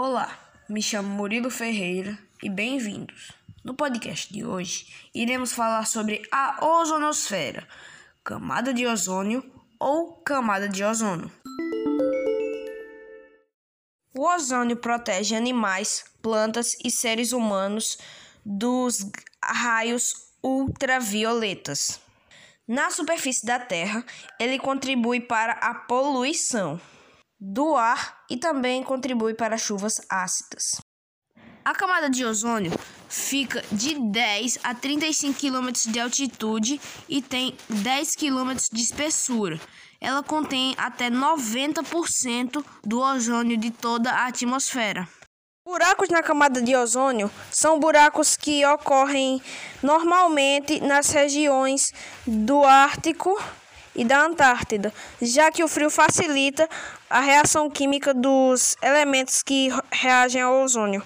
Olá, me chamo Murilo Ferreira e bem-vindos. No podcast de hoje, iremos falar sobre a ozonosfera, camada de ozônio ou camada de ozônio. O ozônio protege animais, plantas e seres humanos dos raios ultravioletas. Na superfície da Terra, ele contribui para a poluição do ar e também contribui para chuvas ácidas. A camada de ozônio fica de 10 a 35 km de altitude e tem 10 km de espessura. Ela contém até 90% do ozônio de toda a atmosfera. Buracos na camada de ozônio são buracos que ocorrem normalmente nas regiões do Ártico e da Antártida, já que o frio facilita a reação química dos elementos que reagem ao ozônio.